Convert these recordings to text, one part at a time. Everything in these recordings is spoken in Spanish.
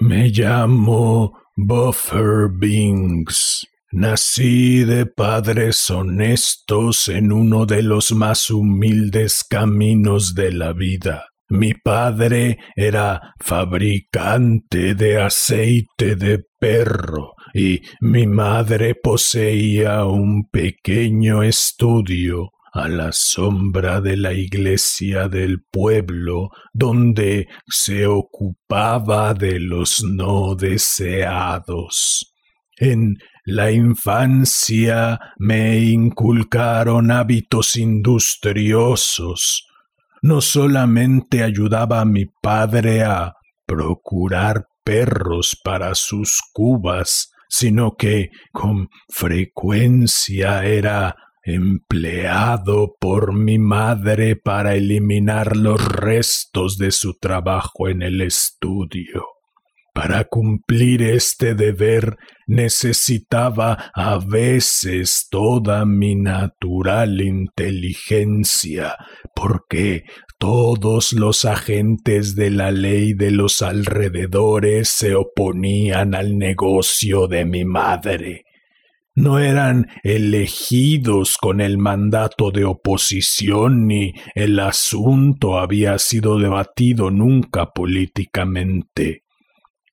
Me llamo Buffer Bings. Nací de padres honestos en uno de los más humildes caminos de la vida. Mi padre era fabricante de aceite de perro y mi madre poseía un pequeño estudio a la sombra de la iglesia del pueblo, donde se ocupaba de los no deseados. En la infancia me inculcaron hábitos industriosos. No solamente ayudaba a mi padre a procurar perros para sus cubas, sino que con frecuencia era empleado por mi madre para eliminar los restos de su trabajo en el estudio. Para cumplir este deber necesitaba a veces toda mi natural inteligencia, porque todos los agentes de la ley de los alrededores se oponían al negocio de mi madre no eran elegidos con el mandato de oposición ni el asunto había sido debatido nunca políticamente.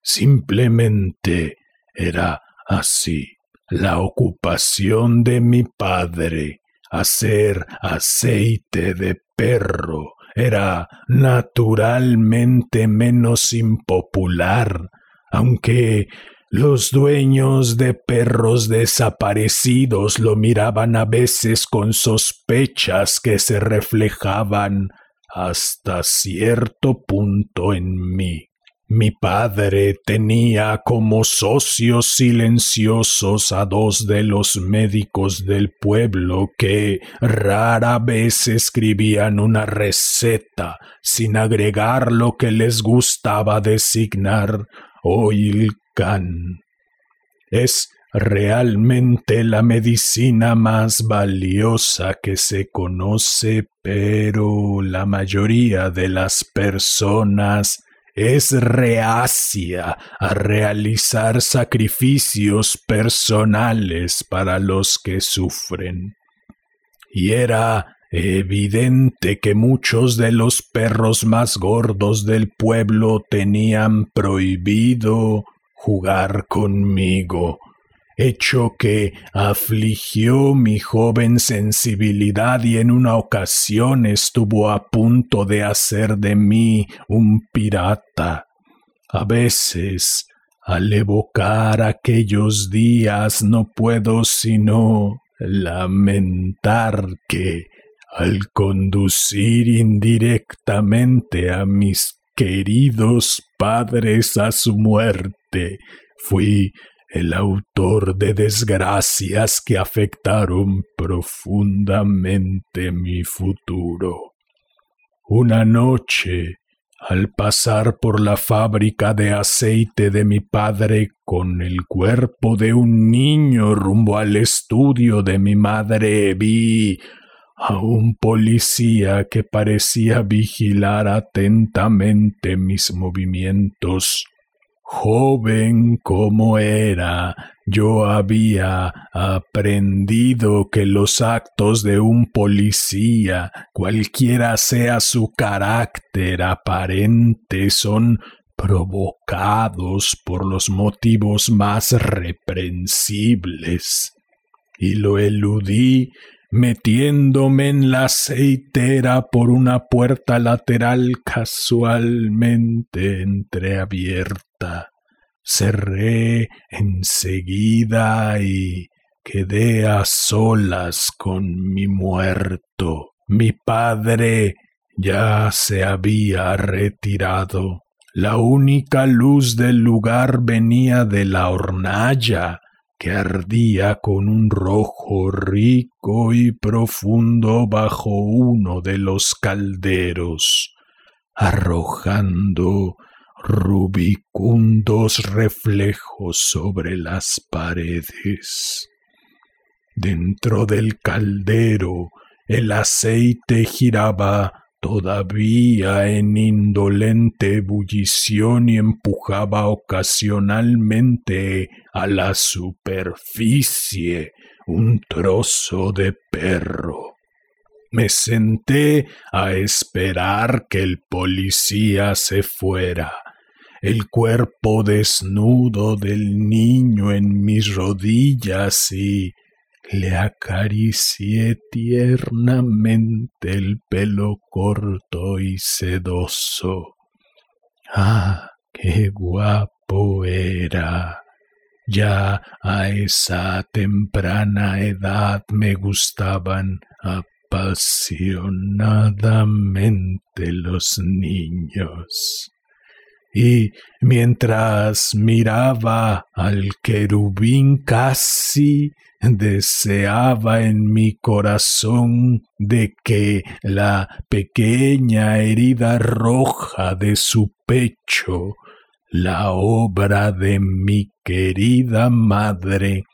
Simplemente era así. La ocupación de mi padre, hacer aceite de perro, era naturalmente menos impopular, aunque los dueños de perros desaparecidos lo miraban a veces con sospechas que se reflejaban hasta cierto punto en mí. Mi padre tenía como socios silenciosos a dos de los médicos del pueblo que rara vez escribían una receta sin agregar lo que les gustaba designar oil es realmente la medicina más valiosa que se conoce, pero la mayoría de las personas es reacia a realizar sacrificios personales para los que sufren. Y era evidente que muchos de los perros más gordos del pueblo tenían prohibido jugar conmigo, hecho que afligió mi joven sensibilidad y en una ocasión estuvo a punto de hacer de mí un pirata. A veces, al evocar aquellos días, no puedo sino lamentar que, al conducir indirectamente a mis queridos padres a su muerte, fui el autor de desgracias que afectaron profundamente mi futuro. Una noche, al pasar por la fábrica de aceite de mi padre con el cuerpo de un niño rumbo al estudio de mi madre, vi a un policía que parecía vigilar atentamente mis movimientos. Joven como era, yo había aprendido que los actos de un policía, cualquiera sea su carácter aparente, son provocados por los motivos más reprensibles. Y lo eludí metiéndome en la aceitera por una puerta lateral casualmente entreabierta. Cerré enseguida y quedé a solas con mi muerto. Mi padre ya se había retirado. La única luz del lugar venía de la hornalla, que ardía con un rojo rico y profundo bajo uno de los calderos, arrojando rubicundos reflejos sobre las paredes. Dentro del caldero el aceite giraba todavía en indolente ebullición y empujaba ocasionalmente a la superficie un trozo de perro. Me senté a esperar que el policía se fuera. El cuerpo desnudo del niño en mis rodillas y le acaricié tiernamente el pelo corto y sedoso. Ah, qué guapo era. Ya a esa temprana edad me gustaban apasionadamente los niños. Y mientras miraba al querubín casi deseaba en mi corazón de que la pequeña herida roja de su pecho, la obra de mi querida madre,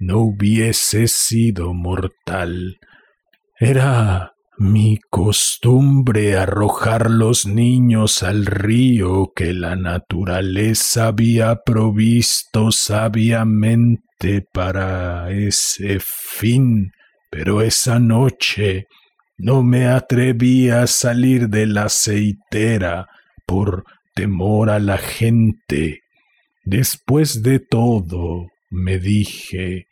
no hubiese sido mortal. Era mi costumbre arrojar los niños al río que la naturaleza había provisto sabiamente para ese fin, pero esa noche no me atreví a salir de la aceitera por temor a la gente. Después de todo, me dije,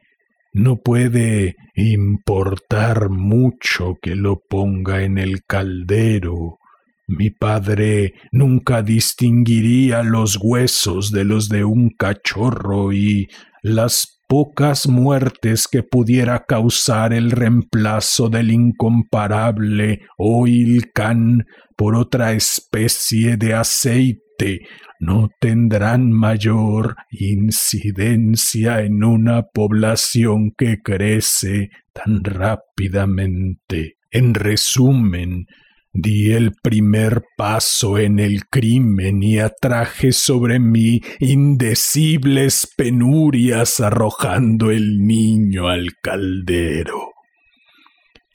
no puede importar mucho que lo ponga en el caldero. Mi padre nunca distinguiría los huesos de los de un cachorro y las pocas muertes que pudiera causar el reemplazo del incomparable oil can por otra especie de aceite no tendrán mayor incidencia en una población que crece tan rápidamente. En resumen, di el primer paso en el crimen y atraje sobre mí indecibles penurias arrojando el niño al caldero.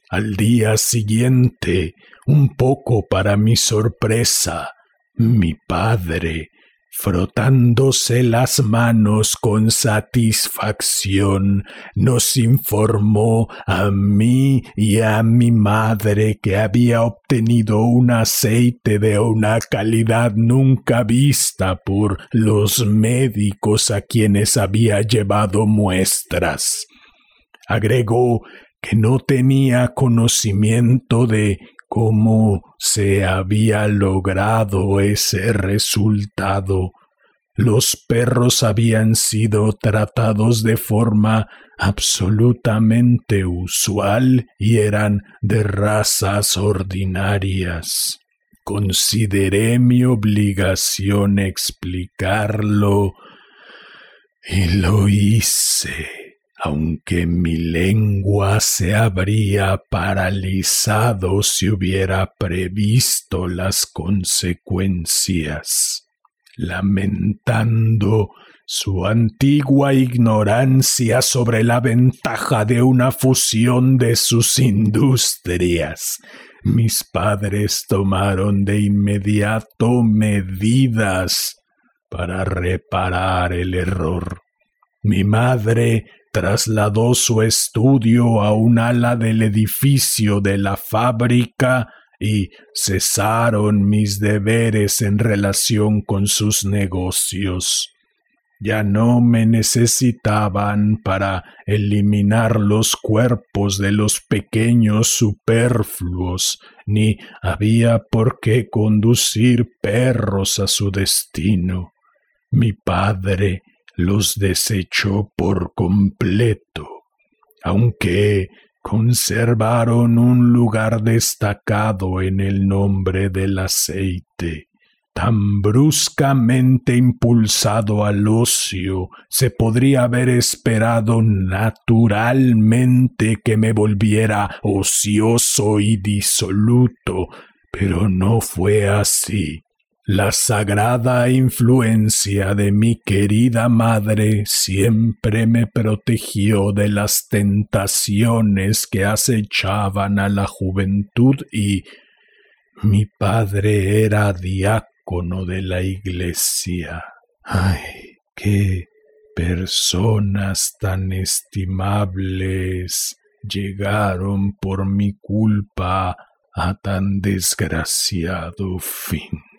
Al día siguiente, un poco para mi sorpresa, mi padre, frotándose las manos con satisfacción, nos informó a mí y a mi madre que había obtenido un aceite de una calidad nunca vista por los médicos a quienes había llevado muestras. Agregó que no tenía conocimiento de cómo se había logrado ese resultado. Los perros habían sido tratados de forma absolutamente usual y eran de razas ordinarias. Consideré mi obligación explicarlo y lo hice aunque mi lengua se habría paralizado si hubiera previsto las consecuencias, lamentando su antigua ignorancia sobre la ventaja de una fusión de sus industrias. Mis padres tomaron de inmediato medidas para reparar el error. Mi madre trasladó su estudio a un ala del edificio de la fábrica y cesaron mis deberes en relación con sus negocios. Ya no me necesitaban para eliminar los cuerpos de los pequeños superfluos, ni había por qué conducir perros a su destino. Mi padre los desechó por completo, aunque conservaron un lugar destacado en el nombre del aceite. tan bruscamente impulsado al ocio, se podría haber esperado naturalmente que me volviera ocioso y disoluto, pero no fue así. La sagrada influencia de mi querida madre siempre me protegió de las tentaciones que acechaban a la juventud y mi padre era diácono de la iglesia. Ay, qué personas tan estimables llegaron por mi culpa a tan desgraciado fin.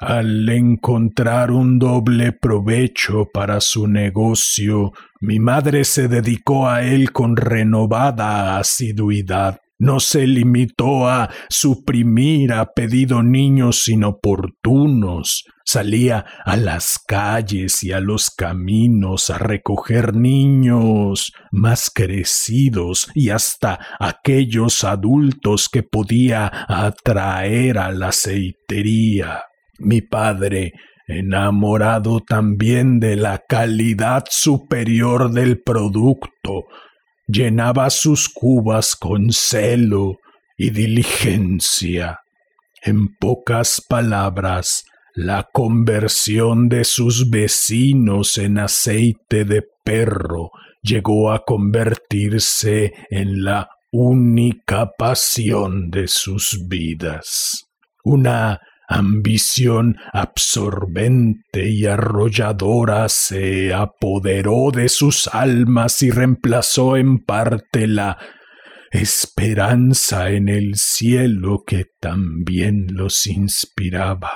Al encontrar un doble provecho para su negocio, mi madre se dedicó a él con renovada asiduidad. No se limitó a suprimir a pedido niños inoportunos. Salía a las calles y a los caminos a recoger niños más crecidos y hasta aquellos adultos que podía atraer a la aceitería. Mi padre, enamorado también de la calidad superior del producto, llenaba sus cubas con celo y diligencia. En pocas palabras, la conversión de sus vecinos en aceite de perro llegó a convertirse en la única pasión de sus vidas. Una ambición absorbente y arrolladora se apoderó de sus almas y reemplazó en parte la esperanza en el cielo que también los inspiraba.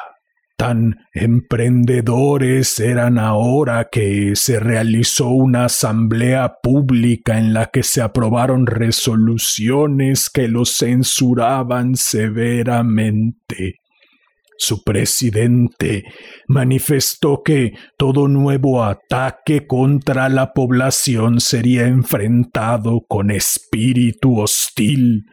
Tan emprendedores eran ahora que se realizó una asamblea pública en la que se aprobaron resoluciones que los censuraban severamente. Su presidente manifestó que todo nuevo ataque contra la población sería enfrentado con espíritu hostil.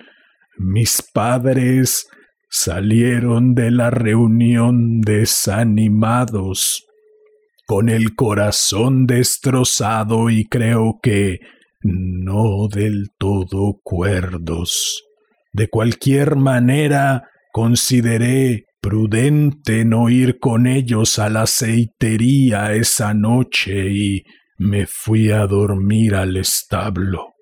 Mis padres salieron de la reunión desanimados, con el corazón destrozado y creo que no del todo cuerdos. De cualquier manera, consideré prudente no ir con ellos a la aceitería esa noche y me fui a dormir al establo.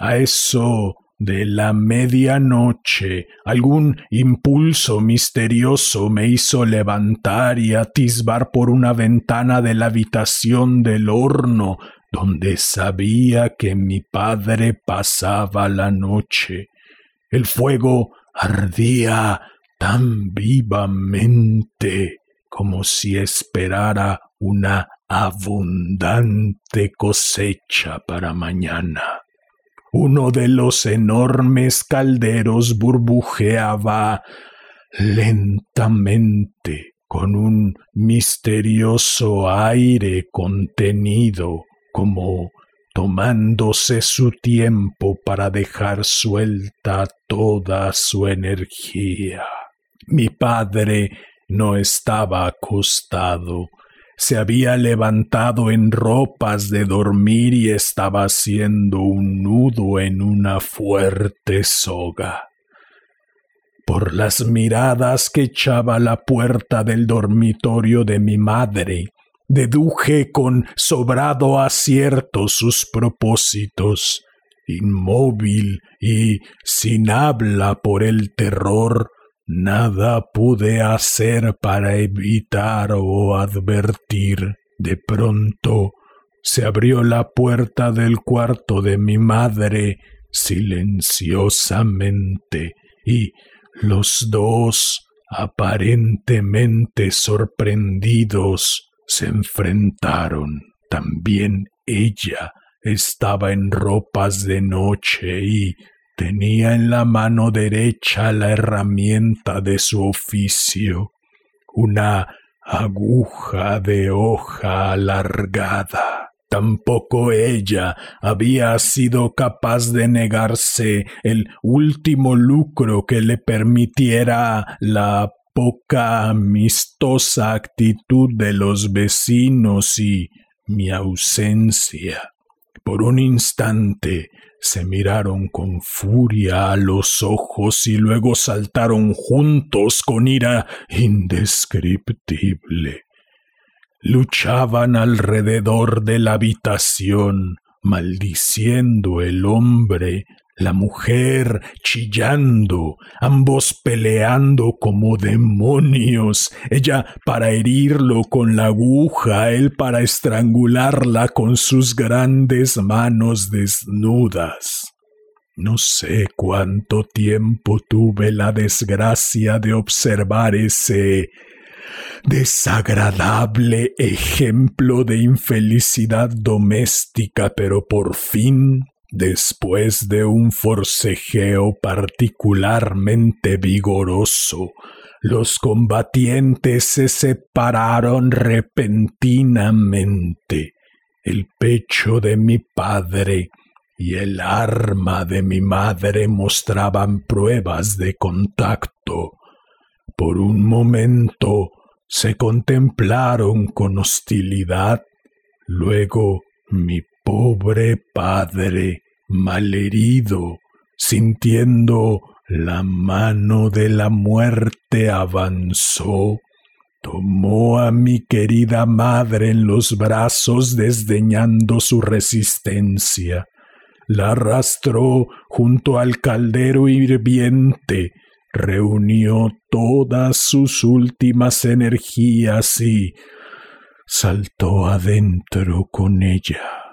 A eso de la medianoche algún impulso misterioso me hizo levantar y atisbar por una ventana de la habitación del horno donde sabía que mi padre pasaba la noche. El fuego ardía tan vivamente como si esperara una abundante cosecha para mañana. Uno de los enormes calderos burbujeaba lentamente con un misterioso aire contenido como tomándose su tiempo para dejar suelta toda su energía. Mi padre no estaba acostado, se había levantado en ropas de dormir y estaba haciendo un nudo en una fuerte soga. Por las miradas que echaba la puerta del dormitorio de mi madre, deduje con sobrado acierto sus propósitos. Inmóvil y sin habla por el terror, Nada pude hacer para evitar o advertir. De pronto se abrió la puerta del cuarto de mi madre silenciosamente y los dos, aparentemente sorprendidos, se enfrentaron. También ella estaba en ropas de noche y Tenía en la mano derecha la herramienta de su oficio, una aguja de hoja alargada. Tampoco ella había sido capaz de negarse el último lucro que le permitiera la poca amistosa actitud de los vecinos y mi ausencia. Por un instante se miraron con furia a los ojos y luego saltaron juntos con ira indescriptible. Luchaban alrededor de la habitación, maldiciendo el hombre la mujer chillando, ambos peleando como demonios, ella para herirlo con la aguja, él para estrangularla con sus grandes manos desnudas. No sé cuánto tiempo tuve la desgracia de observar ese desagradable ejemplo de infelicidad doméstica, pero por fin Después de un forcejeo particularmente vigoroso, los combatientes se separaron repentinamente. El pecho de mi padre y el arma de mi madre mostraban pruebas de contacto. Por un momento se contemplaron con hostilidad, luego mi pobre padre malherido, sintiendo la mano de la muerte, avanzó, tomó a mi querida madre en los brazos desdeñando su resistencia, la arrastró junto al caldero hirviente, reunió todas sus últimas energías y saltó adentro con ella.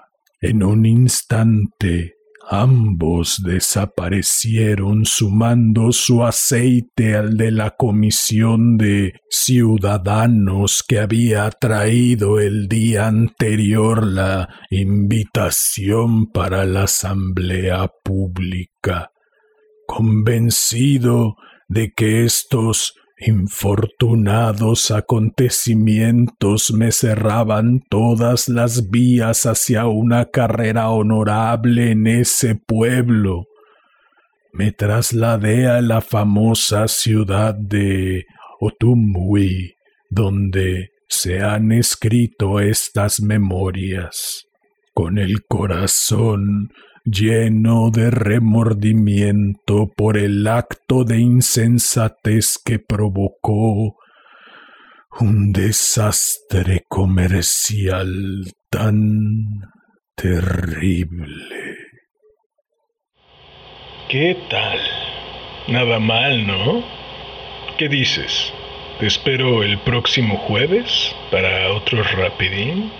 En un instante Ambos desaparecieron sumando su aceite al de la comisión de ciudadanos que había traído el día anterior la invitación para la asamblea pública. Convencido de que estos Infortunados acontecimientos me cerraban todas las vías hacia una carrera honorable en ese pueblo. Me trasladé a la famosa ciudad de Otumwi, donde se han escrito estas memorias. Con el corazón lleno de remordimiento por el acto de insensatez que provocó un desastre comercial tan terrible. ¿Qué tal? Nada mal, ¿no? ¿Qué dices? ¿Te espero el próximo jueves para otro rapidín?